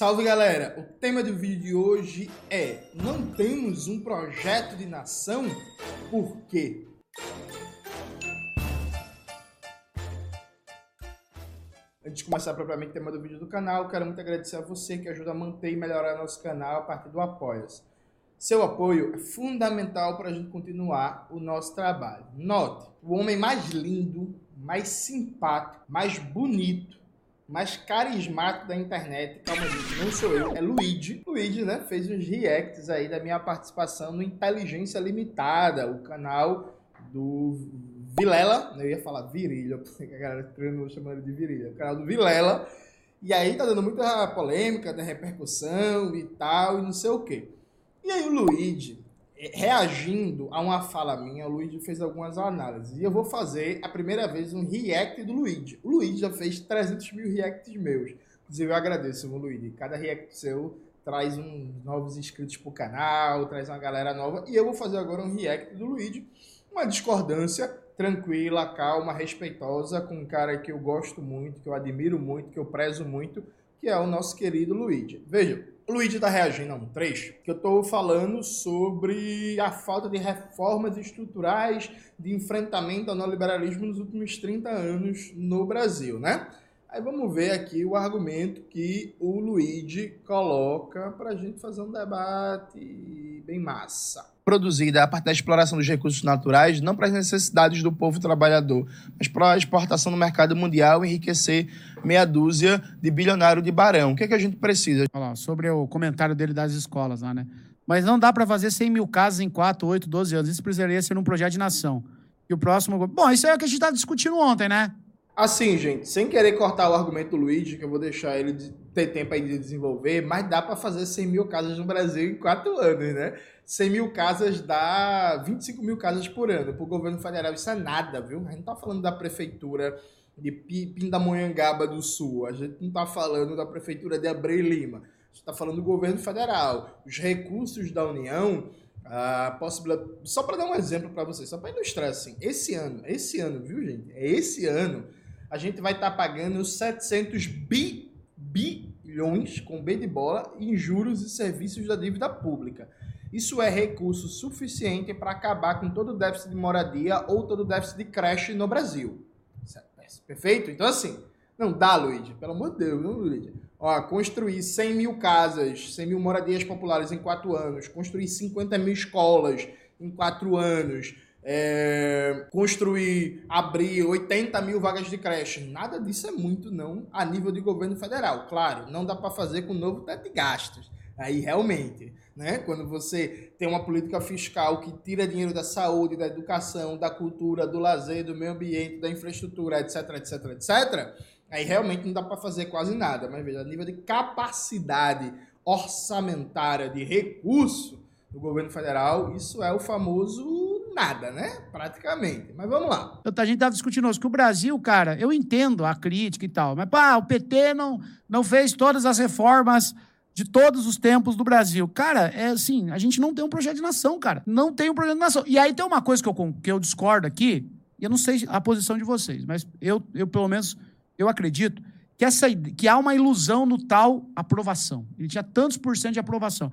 Salve galera! O tema do vídeo de hoje é Não temos um projeto de nação? Por quê? Antes de começar propriamente o tema do vídeo do canal, quero muito agradecer a você que ajuda a manter e melhorar nosso canal a partir do Apoia-se. Seu apoio é fundamental para a gente continuar o nosso trabalho. Note, o homem mais lindo, mais simpático, mais bonito, mais carismático da internet, calma gente, não sou eu, é Luigi. Luigi, né, fez uns reacts aí da minha participação no Inteligência Limitada, o canal do Vilela, eu ia falar Virilha, porque a galera treino chamando de Virilha, o canal do Vilela. E aí tá dando muita polêmica, né, repercussão e tal, e não sei o quê. E aí o Luigi, reagindo a uma fala minha, o Luigi fez algumas análises. E eu vou fazer a primeira vez um react do Luigi. O Luigi já fez 300 mil reacts meus. Inclusive eu agradeço, Luigi. Cada react seu traz uns novos inscritos pro canal, traz uma galera nova. E eu vou fazer agora um react do Luigi. Uma discordância tranquila, calma, respeitosa, com um cara que eu gosto muito, que eu admiro muito, que eu prezo muito, que é o nosso querido Luigi. Veja, o Luigi está reagindo a um trecho que eu estou falando sobre a falta de reformas estruturais de enfrentamento ao neoliberalismo nos últimos 30 anos no Brasil, né? Aí vamos ver aqui o argumento que o Luigi coloca para a gente fazer um debate bem massa. Produzida a partir da exploração dos recursos naturais, não para as necessidades do povo trabalhador, mas para a exportação no mercado mundial e enriquecer meia dúzia de bilionário de barão. O que, é que a gente precisa? Olha lá, sobre o comentário dele das escolas lá, né? Mas não dá para fazer 100 mil casas em 4, 8, 12 anos. Isso precisaria ser um projeto de nação. E o próximo. Bom, isso é o que a gente estava discutindo ontem, né? Assim, gente, sem querer cortar o argumento do Luigi, que eu vou deixar ele ter tempo aí de desenvolver, mas dá para fazer 100 mil casas no Brasil em quatro anos, né? 100 mil casas dá 25 mil casas por ano. Para o governo federal isso é nada, viu? A gente não tá falando da prefeitura de Pindamonhangaba do Sul, a gente não tá falando da prefeitura de Abreu Lima, a gente está falando do governo federal. Os recursos da União a possibilidade. Só para dar um exemplo para vocês, só para ilustrar assim, esse ano, esse ano, viu, gente? É esse ano a gente vai estar tá pagando 700 bi, bilhões, com B de bola, em juros e serviços da dívida pública. Isso é recurso suficiente para acabar com todo o déficit de moradia ou todo o déficit de creche no Brasil. Perfeito? Então, assim, não dá, Luigi. Pelo amor de Deus, não, Luigi. Ó, construir 100 mil casas, 100 mil moradias populares em quatro anos, construir 50 mil escolas em quatro anos, é, construir, abrir 80 mil vagas de creche. Nada disso é muito, não, a nível de governo federal. Claro, não dá para fazer com o novo teto de gastos. Aí realmente, né? Quando você tem uma política fiscal que tira dinheiro da saúde, da educação, da cultura, do lazer, do meio ambiente, da infraestrutura, etc, etc, etc, aí realmente não dá para fazer quase nada. Mas veja, a nível de capacidade orçamentária de recurso do governo federal, isso é o famoso nada, né? Praticamente. Mas vamos lá. A gente estava discutindo hoje que o Brasil, cara, eu entendo a crítica e tal, mas pá, o PT não, não fez todas as reformas de todos os tempos do Brasil. Cara, é assim, a gente não tem um projeto de nação, cara. Não tem um projeto de nação. E aí tem uma coisa que eu, que eu discordo aqui, e eu não sei a posição de vocês, mas eu, eu pelo menos, eu acredito que, essa, que há uma ilusão no tal aprovação. Ele tinha tantos por cento de aprovação.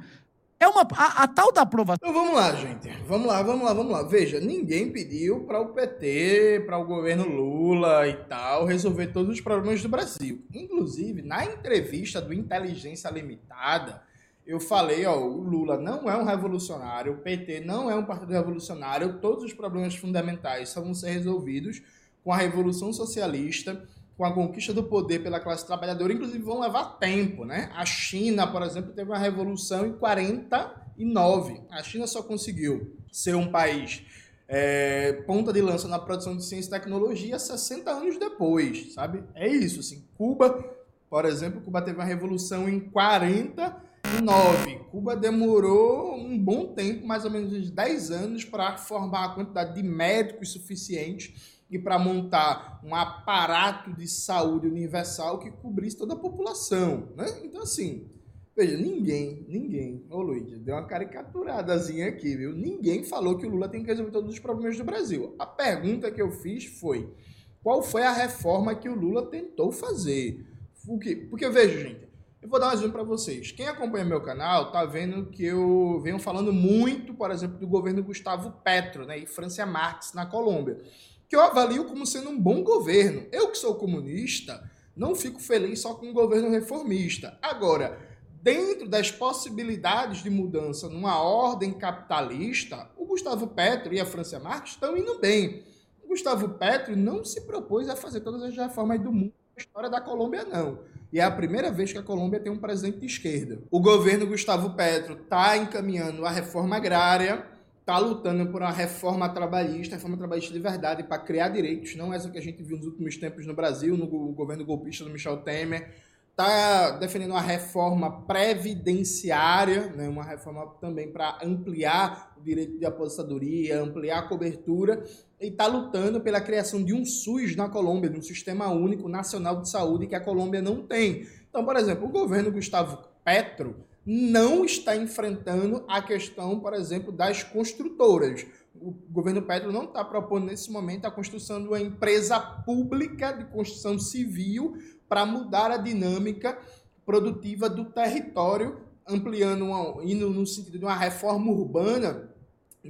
É uma. A, a, tal da aprovação. Então vamos lá, gente. Vamos lá, vamos lá, vamos lá. Veja, ninguém pediu para o PT, para o governo Lula e tal, resolver todos os problemas do Brasil. Inclusive, na entrevista do Inteligência Limitada, eu falei, ó, o Lula não é um revolucionário, o PT não é um partido revolucionário, todos os problemas fundamentais só vão ser resolvidos com a Revolução Socialista com a conquista do poder pela classe trabalhadora, inclusive vão levar tempo, né? A China, por exemplo, teve uma revolução em 49. A China só conseguiu ser um país é, ponta de lança na produção de ciência e tecnologia 60 anos depois, sabe? É isso, assim. Cuba, por exemplo, Cuba teve uma revolução em 49. Cuba demorou um bom tempo, mais ou menos uns 10 anos, para formar a quantidade de médicos suficientes e para montar um aparato de saúde universal que cobrisse toda a população, né? Então, assim, veja, ninguém, ninguém, ô Luiz, deu uma caricaturadazinha aqui, viu? Ninguém falou que o Lula tem que resolver todos os problemas do Brasil. A pergunta que eu fiz foi, qual foi a reforma que o Lula tentou fazer? Porque, porque veja, gente, Eu vou dar um exemplo para vocês. Quem acompanha meu canal tá vendo que eu venho falando muito, por exemplo, do governo Gustavo Petro né, e Francia Marques na Colômbia, que eu avalio como sendo um bom governo. Eu que sou comunista, não fico feliz só com um governo reformista. Agora, dentro das possibilidades de mudança numa ordem capitalista, o Gustavo Petro e a Francia Marques estão indo bem. O Gustavo Petro não se propôs a fazer todas as reformas do mundo na história da Colômbia, não. E é a primeira vez que a Colômbia tem um presidente de esquerda. O governo Gustavo Petro está encaminhando a reforma agrária, está lutando por uma reforma trabalhista, reforma trabalhista de verdade, para criar direitos, não essa que a gente viu nos últimos tempos no Brasil, no governo golpista do Michel Temer. Está defendendo uma reforma previdenciária, né, uma reforma também para ampliar o direito de aposentadoria, ampliar a cobertura, e está lutando pela criação de um SUS na Colômbia, de um Sistema Único Nacional de Saúde que a Colômbia não tem. Então, por exemplo, o governo Gustavo Petro não está enfrentando a questão, por exemplo, das construtoras. O governo Petro não está propondo nesse momento a construção de uma empresa pública de construção civil para mudar a dinâmica produtiva do território, ampliando, uma, indo no sentido de uma reforma urbana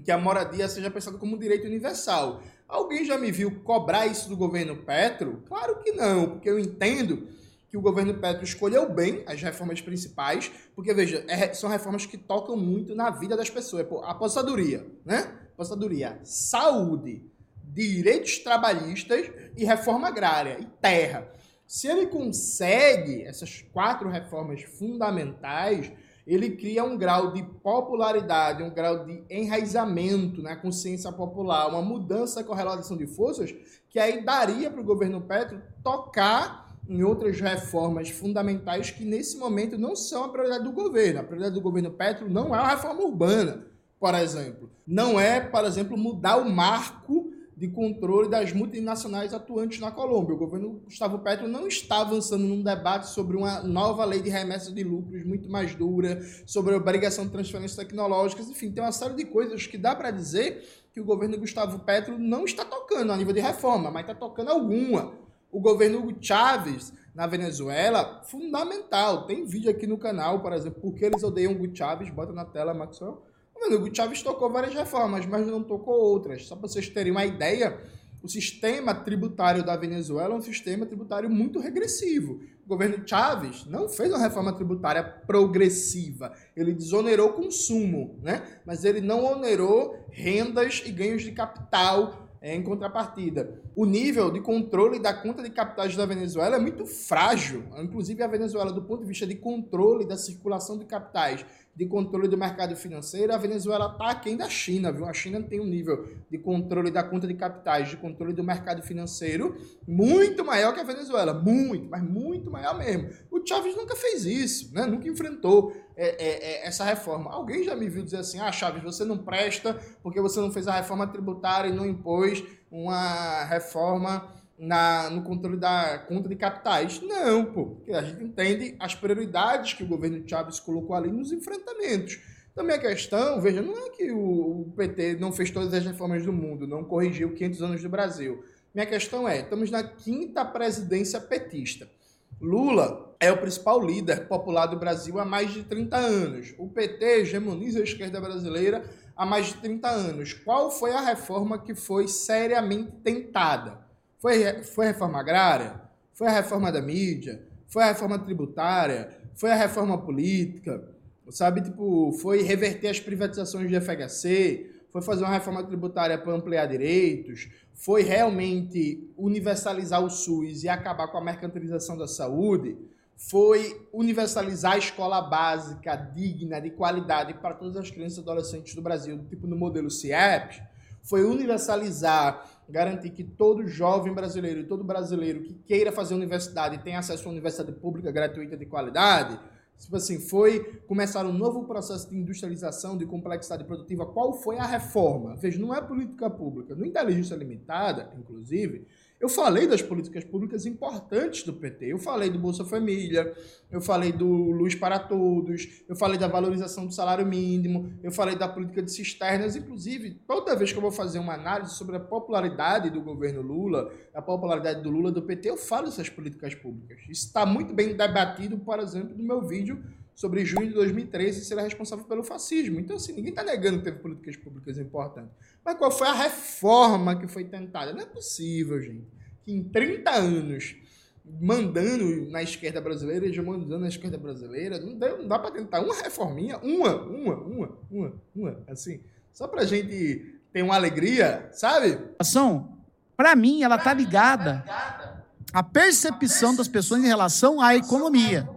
que a moradia seja pensada como um direito universal. Alguém já me viu cobrar isso do governo Petro? Claro que não, porque eu entendo que o governo Petro escolheu bem as reformas principais, porque, veja, é, são reformas que tocam muito na vida das pessoas. Pô, aposentadoria, né? Aposentadoria, saúde, direitos trabalhistas e reforma agrária e terra. Se ele consegue essas quatro reformas fundamentais, ele cria um grau de popularidade, um grau de enraizamento na consciência popular, uma mudança com relação de forças, que aí daria para o governo Petro tocar em outras reformas fundamentais que nesse momento não são a prioridade do governo. A prioridade do governo Petro não é a reforma urbana, por exemplo. Não é, por exemplo, mudar o marco de controle das multinacionais atuantes na Colômbia. O governo Gustavo Petro não está avançando num debate sobre uma nova lei de remessa de lucros muito mais dura, sobre a obrigação de transferências tecnológicas, enfim, tem uma série de coisas que dá para dizer que o governo Gustavo Petro não está tocando a nível de reforma, mas está tocando alguma. O governo Chávez na Venezuela, fundamental. Tem vídeo aqui no canal, por exemplo, porque eles odeiam o Chávez, bota na tela, Maxwell o Chaves tocou várias reformas, mas não tocou outras. Só para vocês terem uma ideia, o sistema tributário da Venezuela é um sistema tributário muito regressivo. O governo Chávez não fez uma reforma tributária progressiva. Ele desonerou consumo, né? mas ele não onerou rendas e ganhos de capital em contrapartida. O nível de controle da conta de capitais da Venezuela é muito frágil. Inclusive, a Venezuela, do ponto de vista de controle da circulação de capitais de controle do mercado financeiro, a Venezuela está aquém da China, viu? A China tem um nível de controle da conta de capitais, de controle do mercado financeiro muito maior que a Venezuela, muito, mas muito maior mesmo. O Chávez nunca fez isso, né? Nunca enfrentou é, é, é, essa reforma. Alguém já me viu dizer assim, ah, Chávez, você não presta porque você não fez a reforma tributária e não impôs uma reforma na, no controle da conta de capitais. Não, pô. Porque a gente entende as prioridades que o governo Chávez colocou ali nos enfrentamentos. Também a questão, veja, não é que o, PT não fez todas as reformas do mundo, não corrigiu 500 anos do Brasil. Minha questão é, estamos na quinta presidência petista. Lula é o principal líder popular do Brasil há mais de 30 anos. O PT hegemoniza a esquerda brasileira há mais de 30 anos. Qual foi a reforma que foi seriamente tentada? Foi, foi a reforma agrária? Foi a reforma da mídia? Foi a reforma tributária? Foi a reforma política? Sabe, tipo, foi reverter as privatizações de FHC? Foi fazer uma reforma tributária para ampliar direitos? Foi realmente universalizar o SUS e acabar com a mercantilização da saúde? Foi universalizar a escola básica digna, de qualidade para todas as crianças e adolescentes do Brasil, tipo no modelo CIEP? Foi universalizar garantir que todo jovem brasileiro e todo brasileiro que queira fazer universidade tenha acesso a uma universidade pública gratuita de qualidade, tipo assim, foi começar um novo processo de industrialização, de complexidade produtiva. Qual foi a reforma? Veja, não é política pública. No Inteligência Limitada, inclusive, Eu falei das políticas públicas importantes do PT. Eu falei do Bolsa Família, eu falei do Luz para Todos, eu falei da valorização do salário mínimo, eu falei da política de cisternas. Inclusive, toda vez que eu vou fazer uma análise sobre a popularidade do governo Lula, a popularidade do Lula do PT, eu falo dessas políticas públicas. Isso está muito bem debatido, por exemplo, no meu vídeo sobre junho de 2013 ser responsável pelo fascismo. Então, assim, ninguém está negando que teve políticas públicas importantes. Mas qual foi a reforma que foi tentada? Não é possível, gente, que em 30 anos, mandando na esquerda brasileira, já mandando na esquerda brasileira, não dá, não dá para tentar uma reforminha, uma, uma, uma, uma, uma, assim, só para a gente ter uma alegria, sabe? Ação, para mim, ela tá ligada à percepção das pessoas em relação à economia.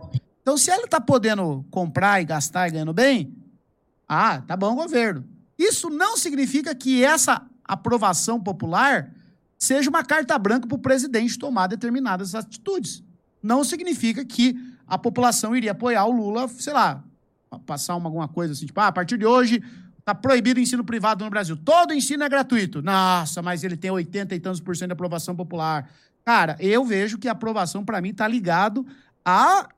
Então, se ela está podendo comprar e gastar e ganhando bem, ah, tá bom governo. Isso não significa que essa aprovação popular seja uma carta branca para o presidente tomar determinadas atitudes. Não significa que a população iria apoiar o Lula, sei lá, passar uma, alguma coisa assim, tipo, ah, a partir de hoje está proibido o ensino privado no Brasil. Todo ensino é gratuito. Nossa, mas ele tem 80 e tantos por cento de aprovação popular. Cara, eu vejo que a aprovação, para mim, está ligado a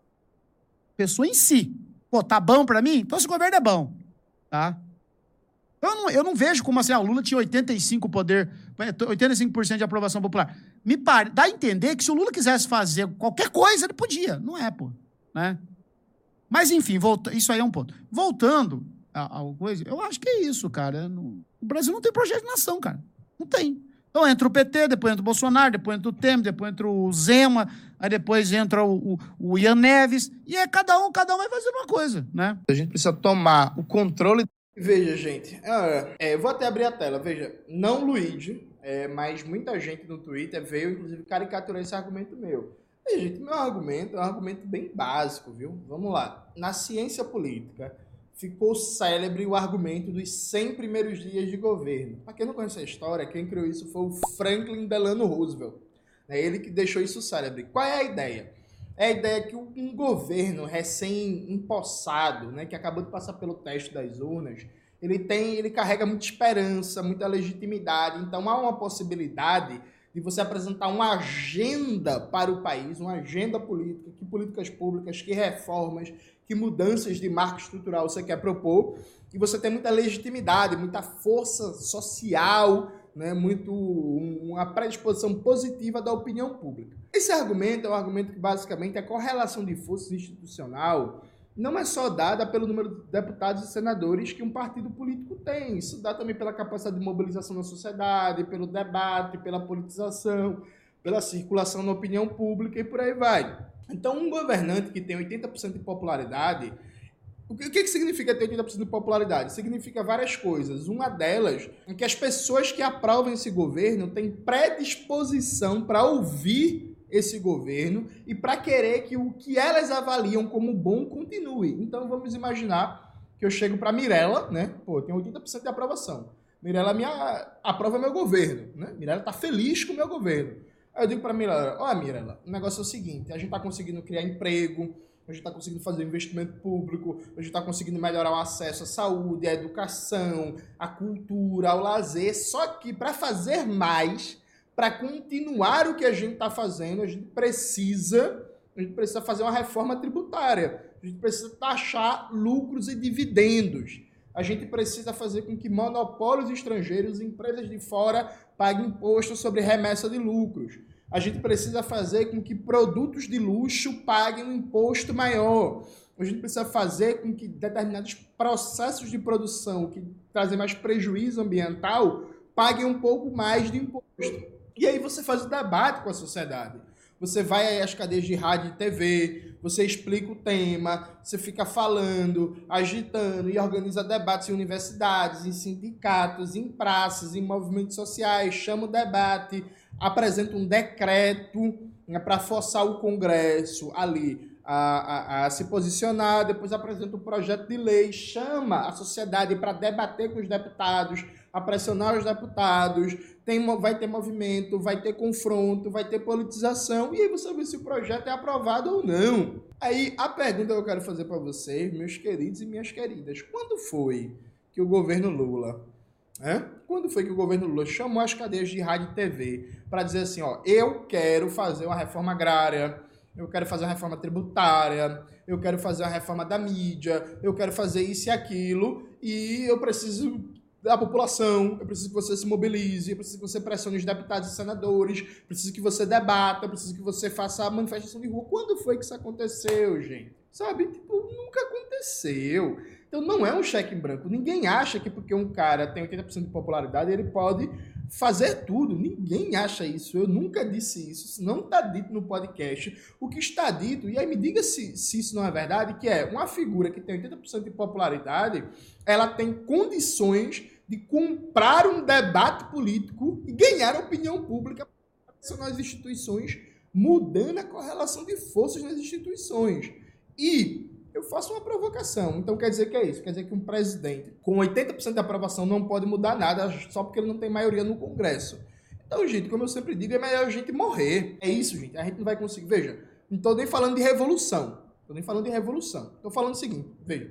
pessoa em si. Pô, tá bom para mim? Então esse governo é bom, tá? Eu não, eu não vejo como assim, ah, o Lula tinha 85 poder, 85% de aprovação popular. Me pare, dá a entender que se o Lula quisesse fazer qualquer coisa, ele podia. Não é, pô. Né? Mas, enfim, volta, isso aí é um ponto. Voltando a, a coisa, eu acho que é isso, cara. o Brasil não tem projeto de nação, cara. Não tem. Então entra o PT, depois entra o Bolsonaro, depois entra o Temer, depois entra o Zema, aí depois entra o, o, o Ian Neves, e é cada um, cada um vai fazendo uma coisa, né? A gente precisa tomar o controle. Veja, gente, é, é, vou até abrir a tela, veja, não Luigi, é, mas muita gente no Twitter veio, inclusive, caricaturar esse argumento meu. E, gente, meu argumento é um argumento bem básico, viu? Vamos lá. Na ciência política, ficou célebre o argumento dos 100 primeiros dias de governo. Para quem não conhece a história, quem criou isso foi o Franklin Delano Roosevelt. É ele que deixou isso célebre. Qual é a ideia? É a ideia que um governo recém-empossado, né, que acabou de passar pelo teste das urnas, ele tem, ele carrega muita esperança, muita legitimidade. Então há uma possibilidade de você apresentar uma agenda para o país, uma agenda política, que políticas públicas, que reformas, que mudanças de marco estrutural você quer propor, e você tem muita legitimidade, muita força social, né, muito uma predisposição positiva da opinião pública. Esse argumento é um argumento que basicamente a correlação de forças institucional não é só dada pelo número de deputados e senadores que um partido político tem. Isso dá também pela capacidade de mobilização na sociedade, pelo debate, pela politização, pela circulação na opinião pública e por aí vai. Então, um governante que tem 80% de popularidade, o que, que significa ter 80% de popularidade? Significa várias coisas. Uma delas é que as pessoas que aprovam esse governo têm predisposição para ouvir esse governo e para querer que o que elas avaliam como bom continue. Então vamos imaginar que eu chego para Mirella, né? Pô, tem 80% de aprovação. Mirella minha aprova meu governo, né? Mirella tá feliz com o meu governo. Aí eu digo para Mirella, ó, Mirella, o negócio é o seguinte, a gente tá conseguindo criar emprego, a gente está conseguindo fazer investimento público, a gente está conseguindo melhorar o acesso à saúde, à educação, à cultura, ao lazer. Só que para fazer mais, para continuar o que a gente está fazendo, a gente precisa, a gente precisa fazer uma reforma tributária. A gente precisa taxar lucros e dividendos. A gente precisa fazer com que monopólios estrangeiros, empresas de fora, paguem imposto sobre remessa de lucros. A gente precisa fazer com que produtos de luxo paguem um imposto maior. A gente precisa fazer com que determinados processos de produção que trazem mais prejuízo ambiental paguem um pouco mais de imposto. E aí você faz o debate com a sociedade. Você vai às cadeias de rádio e TV, você explica o tema, você fica falando, agitando e organiza debates em universidades, em sindicatos, em praças, em movimentos sociais, chama o debate, apresenta um decreto né, para forçar o Congresso ali a, a, a, se posicionar, depois apresenta um projeto de lei, chama a sociedade para debater com os deputados, a pressionar os deputados, tem, vai ter movimento, vai ter confronto, vai ter politização, e aí você vê se o projeto é aprovado ou não. Aí a pergunta que eu quero fazer para vocês, meus queridos e minhas queridas, quando foi que o governo Lula Né? Quando foi que o governo Lula chamou as cadeias de rádio e TV para dizer assim, ó, eu quero fazer uma reforma agrária, eu quero fazer uma reforma tributária, eu quero fazer uma reforma da mídia, eu quero fazer isso e aquilo, e eu preciso da população, eu preciso que você se mobilize, eu preciso que você pressione os deputados e senadores, preciso que você debata, preciso que você faça a manifestação de rua. Quando foi que isso aconteceu, gente? Sabe? Tipo, nunca aconteceu. Então não é um cheque em branco. Ninguém acha que porque um cara tem 80% de popularidade, ele pode fazer tudo. Ninguém acha isso. Eu nunca disse isso. Isso não está dito no podcast. O que está dito, e aí me diga se, se isso não é verdade, que é uma figura que tem 80% de popularidade, ela tem condições de comprar um debate político e ganhar a opinião pública nas instituições, mudando a correlação de forças nas instituições. E eu faço uma provocação. Então quer dizer que é isso? Quer dizer que um presidente com 80% de aprovação não pode mudar nada só porque ele não tem maioria no Congresso. Então, gente, como eu sempre digo, é melhor a gente morrer. É isso, gente. A gente não vai conseguir. Veja, não estou nem falando de revolução. Estou nem falando de revolução. Estou falando o seguinte: veja.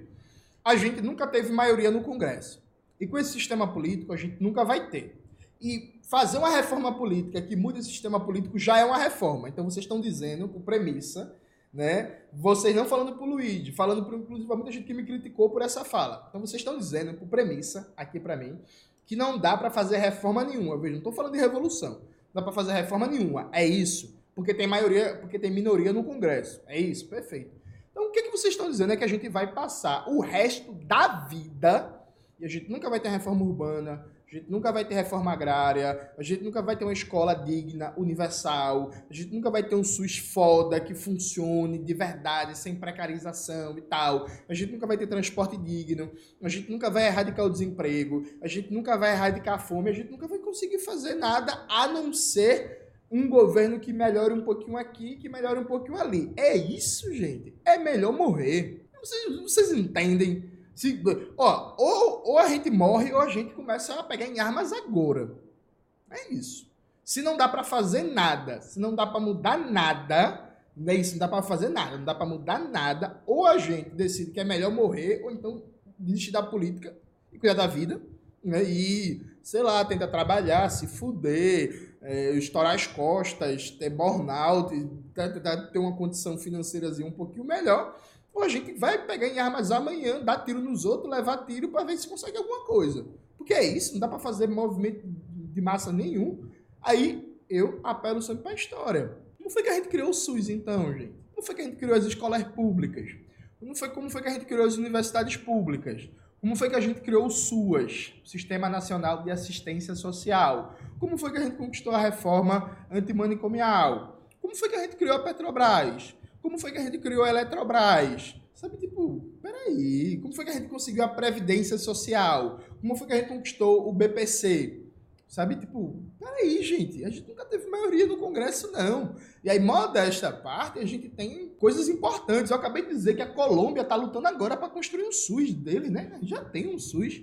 A gente nunca teve maioria no Congresso. E com esse sistema político, a gente nunca vai ter. E fazer uma reforma política que mude o sistema político já é uma reforma. Então, vocês estão dizendo, por premissa, né? Vocês não falando pro Luigi, falando pro, inclusive muita gente que me criticou por essa fala. Então vocês estão dizendo, por premissa, aqui para mim, que não dá para fazer reforma nenhuma. Veja, não estou falando de revolução. Não dá para fazer reforma nenhuma. É isso. Porque tem maioria, porque tem minoria no Congresso. É isso, perfeito. Então o que, que vocês estão dizendo é que a gente vai passar o resto da vida e a gente nunca vai ter reforma urbana, a gente nunca vai ter reforma agrária, a gente nunca vai ter uma escola digna, universal, a gente nunca vai ter um SUS foda que funcione de verdade, sem precarização e tal. A gente nunca vai ter transporte digno, a gente nunca vai erradicar o desemprego, a gente nunca vai erradicar a fome, a gente nunca vai conseguir fazer nada a não ser um governo que melhore um pouquinho aqui, que melhore um pouquinho ali. É isso, gente. É melhor morrer. Vocês, vocês entendem? Se, ó, ou, ou a gente morre ou a gente começa a pegar em armas agora. É isso. Se não dá para fazer nada, se não dá para mudar nada, não é isso, não dá para fazer nada, não dá para mudar nada, ou a gente decide que é melhor morrer, ou então desistir da política e cuidar da vida, né? E, sei lá, tenta trabalhar, se fuder, é, estourar as costas, ter burnout, tentar ter uma condição financeira um pouquinho melhor, ou a gente vai pegar em armas amanhã, dar tiro nos outros, levar tiro para ver se consegue alguma coisa. Porque é isso, não dá para fazer movimento de massa nenhum. Aí eu apelo sempre para a história. Como foi que a gente criou o SUS então, gente? Como foi que a gente criou as escolas públicas? Como foi, como foi que a gente criou as universidades públicas? Como foi que a gente criou o SUAS, Sistema Nacional de Assistência Social? Como foi que a gente conquistou a reforma antimanicomial? Como foi que a gente criou a Petrobras? Como foi que a gente criou a Eletrobras? Sabe, tipo, peraí, como foi que a gente conseguiu a Previdência Social? Como foi que a gente conquistou o BPC? Sabe, tipo, peraí, gente, a gente nunca teve maioria no Congresso, não. E aí, modesta parte, a gente tem coisas importantes. Eu acabei de dizer que a Colômbia está lutando agora para construir um SUS dele, né? Já tem um SUS.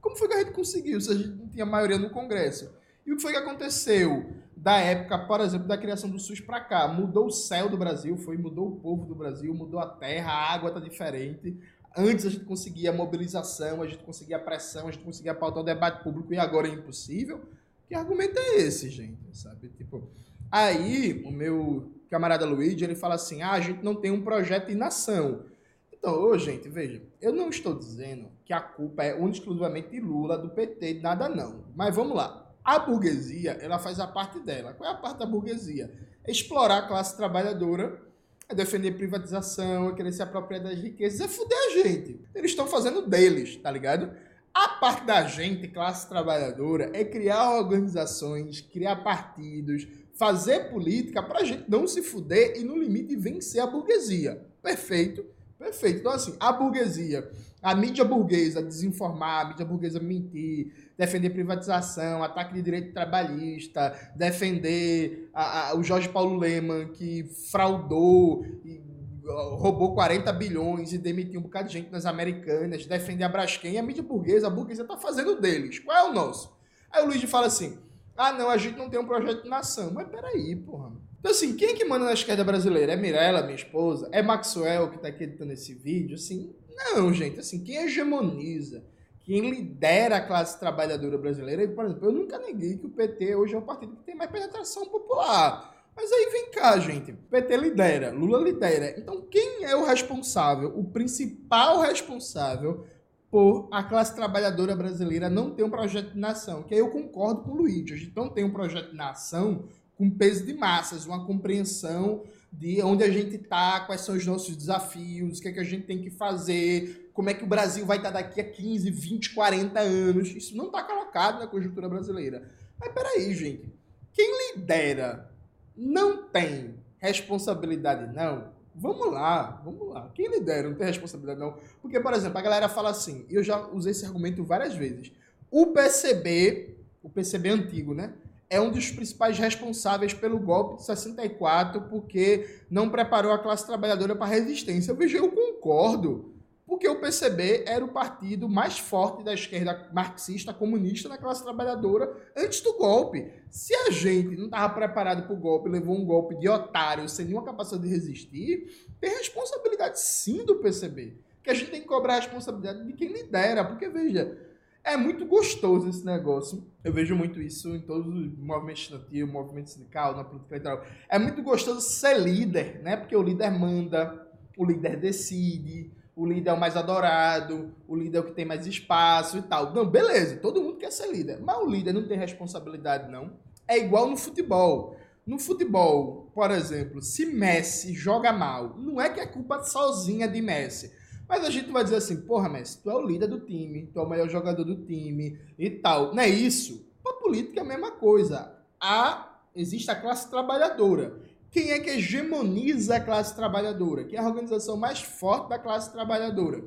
Como foi que a gente conseguiu se a gente não tinha maioria no Congresso? E o que foi que aconteceu? da época, por exemplo, da criação do SUS para cá. Mudou o céu do Brasil, foi mudou o povo do Brasil, mudou a terra, a água está diferente. Antes a gente conseguia mobilização, a gente conseguia pressão, a gente conseguia pautar o debate público e agora é impossível. Que argumento é esse, gente? Sabe? Tipo, aí o meu camarada Luigi, ele fala assim: "Ah, a gente não tem um projeto de nação". Então, ô, gente, veja, eu não estou dizendo que a culpa é exclusivamente de Lula, do PT, nada não. Mas vamos lá. A burguesia, ela faz a parte dela. Qual é a parte da burguesia? É explorar a classe trabalhadora, é defender privatização, é querer se apropriar das riquezas, é fuder a gente. Eles estão fazendo deles, tá ligado? A parte da gente, classe trabalhadora, é criar organizações, criar partidos, fazer política para a gente não se fuder e, no limite, vencer a burguesia. Perfeito? Perfeito. Então, assim, a burguesia, a mídia burguesa desinformar, a mídia burguesa mentir, defender privatização, ataque de direito trabalhista, defender a, a, o Jorge Paulo Leman, que fraudou e roubou 40 bilhões e demitiu um bocado de gente nas americanas, defender a Braskem, a mídia burguesa, a burguesa tá fazendo deles. Qual é o nosso? Aí o Luiz fala assim, ah não, a gente não tem um projeto de nação. Mas peraí, porra. Então assim, quem é que manda na esquerda brasileira? É Mirella, minha esposa? É Maxwell que tá aqui editando esse vídeo? Assim, não, gente, assim, quem hegemoniza quem lidera a classe trabalhadora brasileira, por exemplo, eu nunca neguei que o PT hoje é o partido que tem mais penetração popular. Mas aí vem cá, gente. PT lidera, Lula lidera. Então, quem é o responsável, o principal responsável por a classe trabalhadora brasileira não ter um projeto de nação? Que aí eu concordo com o Luiz. A gente não tem um projeto de nação com peso de massas, uma compreensão de onde a gente está, quais são os nossos desafios, o que, é que a gente tem que fazer, como é que o Brasil vai estar tá daqui a 15, 20, 40 anos. Isso não está colocado na conjuntura brasileira. Mas peraí, gente. Quem lidera não tem responsabilidade, não. Vamos lá, vamos lá. Quem lidera não tem responsabilidade, não. Porque, por exemplo, a galera fala assim, eu já usei esse argumento várias vezes. O PCB, o PCB antigo, né? É um dos principais responsáveis pelo golpe de 64, porque não preparou a classe trabalhadora para a resistência. Eu vejo, eu concordo porque o PCB era o partido mais forte da esquerda marxista, comunista, na classe trabalhadora antes do golpe. Se a gente não estava preparado para o golpe, levou um golpe de otário, sem nenhuma capacidade de resistir, tem responsabilidade sim do PCB. Que a gente tem que cobrar a responsabilidade de quem lidera, porque veja, é muito gostoso esse negócio. Eu vejo muito isso em todos os movimentos estudantil, movimento sindical, na política eleitoral. É muito gostoso ser líder, né? Porque o líder manda, o líder decide, o líder é o mais adorado, o líder é o que tem mais espaço e tal. Não, beleza, todo mundo quer ser líder, mas o líder não tem responsabilidade, não. É igual no futebol. No futebol, por exemplo, se Messi joga mal, não é que é culpa sozinha de Messi. Mas a gente vai dizer assim, porra, Messi, tu é o líder do time, tu é o melhor jogador do time e tal. Não é isso? Para política é a mesma coisa. A, existe a classe trabalhadora. Quem é que hegemoniza a classe trabalhadora? Quem é a organização mais forte da classe trabalhadora?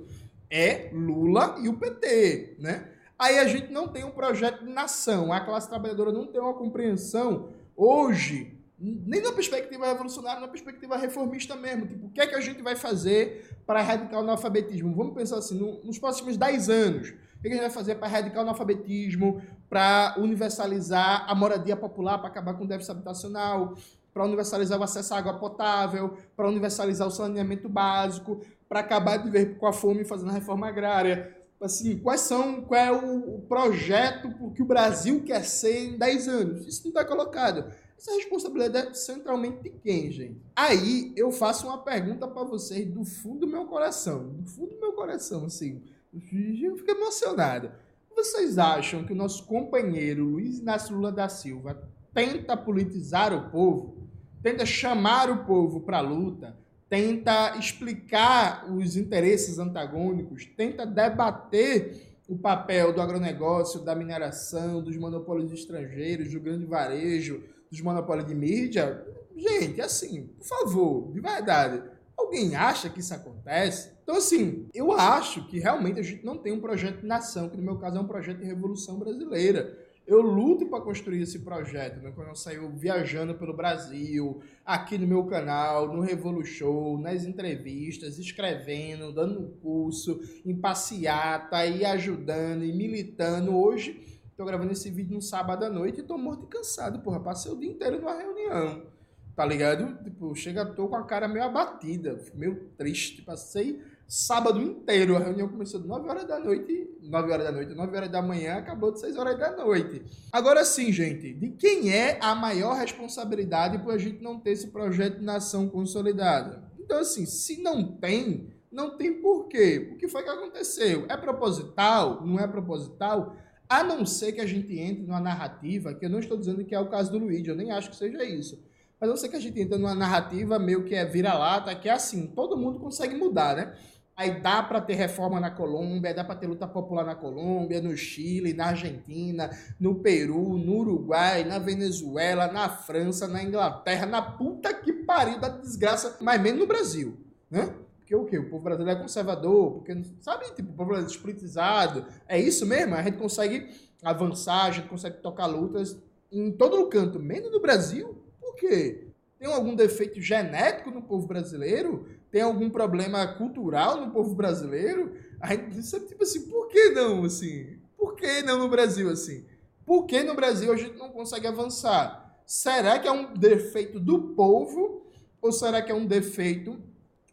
É Lula e o PT, né? Aí a gente não tem um projeto de nação, a classe trabalhadora não tem uma compreensão hoje, nem na perspectiva revolucionária, na perspectiva reformista mesmo. Tipo, o que é que a gente vai fazer para erradicar o analfabetismo? Vamos pensar assim, no, nos próximos 10 anos. O que a gente vai fazer para erradicar o analfabetismo, para universalizar a moradia popular, para acabar com o déficit habitacional, para universalizar o acesso à água potável, para universalizar o saneamento básico, para acabar de ver com a fome fazendo a reforma agrária. Assim, quais são, qual é o, projeto que o Brasil quer ser em 10 anos? Isso não está colocado. Essa responsabilidade é centralmente de quem, gente? Aí eu faço uma pergunta para vocês do fundo do meu coração. Do fundo do meu coração, assim. Eu fico emocionado. Vocês acham que o nosso companheiro Luiz Inácio Lula da Silva tenta politizar o povo? tenta chamar o povo para a luta, tenta explicar os interesses antagônicos, tenta debater o papel do agronegócio, da mineração, dos monopólios estrangeiros, do grande varejo, dos monopólios de mídia. Gente, assim, por favor, de verdade, alguém acha que isso acontece? Então, assim, eu acho que realmente a gente não tem um projeto de nação, que no meu caso é um projeto de revolução brasileira eu luto para construir esse projeto, né? Quando eu saio viajando pelo Brasil, aqui no meu canal, no Revolu Show, nas entrevistas, escrevendo, dando curso, em passeata, aí ajudando e militando. Hoje, tô gravando esse vídeo no sábado à noite e tô morto e cansado, porra. Passei o dia inteiro numa reunião, tá ligado? Tipo, chega, tô com a cara meio abatida, meio triste. Passei sábado inteiro. A reunião começou de 9 horas da noite, 9 horas da noite, 9 horas da manhã, acabou de 6 horas da noite. Agora sim, gente, de quem é a maior responsabilidade por a gente não ter esse projeto de nação consolidada? Então, assim, se não tem, não tem porquê. O que foi que aconteceu? É proposital? Não é proposital? A não ser que a gente entre numa narrativa, que eu não estou dizendo que é o caso do Luigi, eu nem acho que seja isso. Mas eu sei que a gente entra numa narrativa meio que é vira-lata, que é assim, todo mundo consegue mudar, né? Aí dá para ter reforma na Colômbia, dá para ter luta popular na Colômbia, no Chile, na Argentina, no Peru, no Uruguai, na Venezuela, na França, na Inglaterra, na puta que pariu da desgraça, mas menos no Brasil, né? Porque o quê? O povo brasileiro é conservador, porque, sabe, tipo, o povo brasileiro é despolitizado. É isso mesmo? A gente consegue avançar, a gente consegue tocar lutas em todo o canto, menos no Brasil. Por quê? Tem algum defeito genético no povo brasileiro? Tem algum problema cultural no povo brasileiro? A gente sabe, tipo assim, por que não, assim? Por que não no Brasil, assim? Por que no Brasil a gente não consegue avançar? Será que é um defeito do povo ou será que é um defeito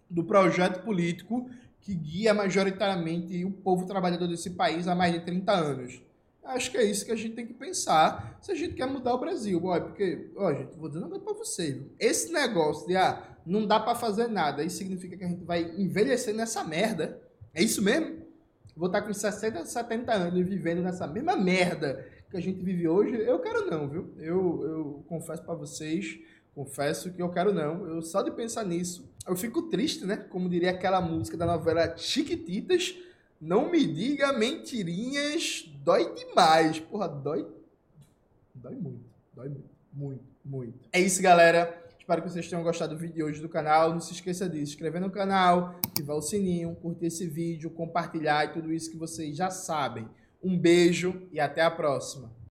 do projeto político que guia majoritariamente o povo trabalhador desse país há mais de 30 anos. Acho que é isso que a gente tem que pensar se a gente quer mudar o Brasil, boy, porque, ó, gente, vou dizer uma coisa pra você, viu? esse negócio de, ah, não dá para fazer nada, isso significa que a gente vai envelhecer nessa merda, é isso mesmo? Vou estar com 60, 70 anos vivendo nessa mesma merda que a gente vive hoje, eu quero não, viu? Eu, eu confesso para vocês, confesso que eu quero não. Eu só de pensar nisso, eu fico triste, né? Como diria aquela música da novela Chiquititas, não me diga mentirinhas, dói demais. Porra, dói. Dói muito, dói muito, muito, muito. É isso, galera. Espero que vocês tenham gostado do vídeo de hoje do canal. Não se esqueça de se inscrever no canal, ativar o sininho, curtir esse vídeo, compartilhar e tudo isso que vocês já sabem. Um beijo e até a próxima.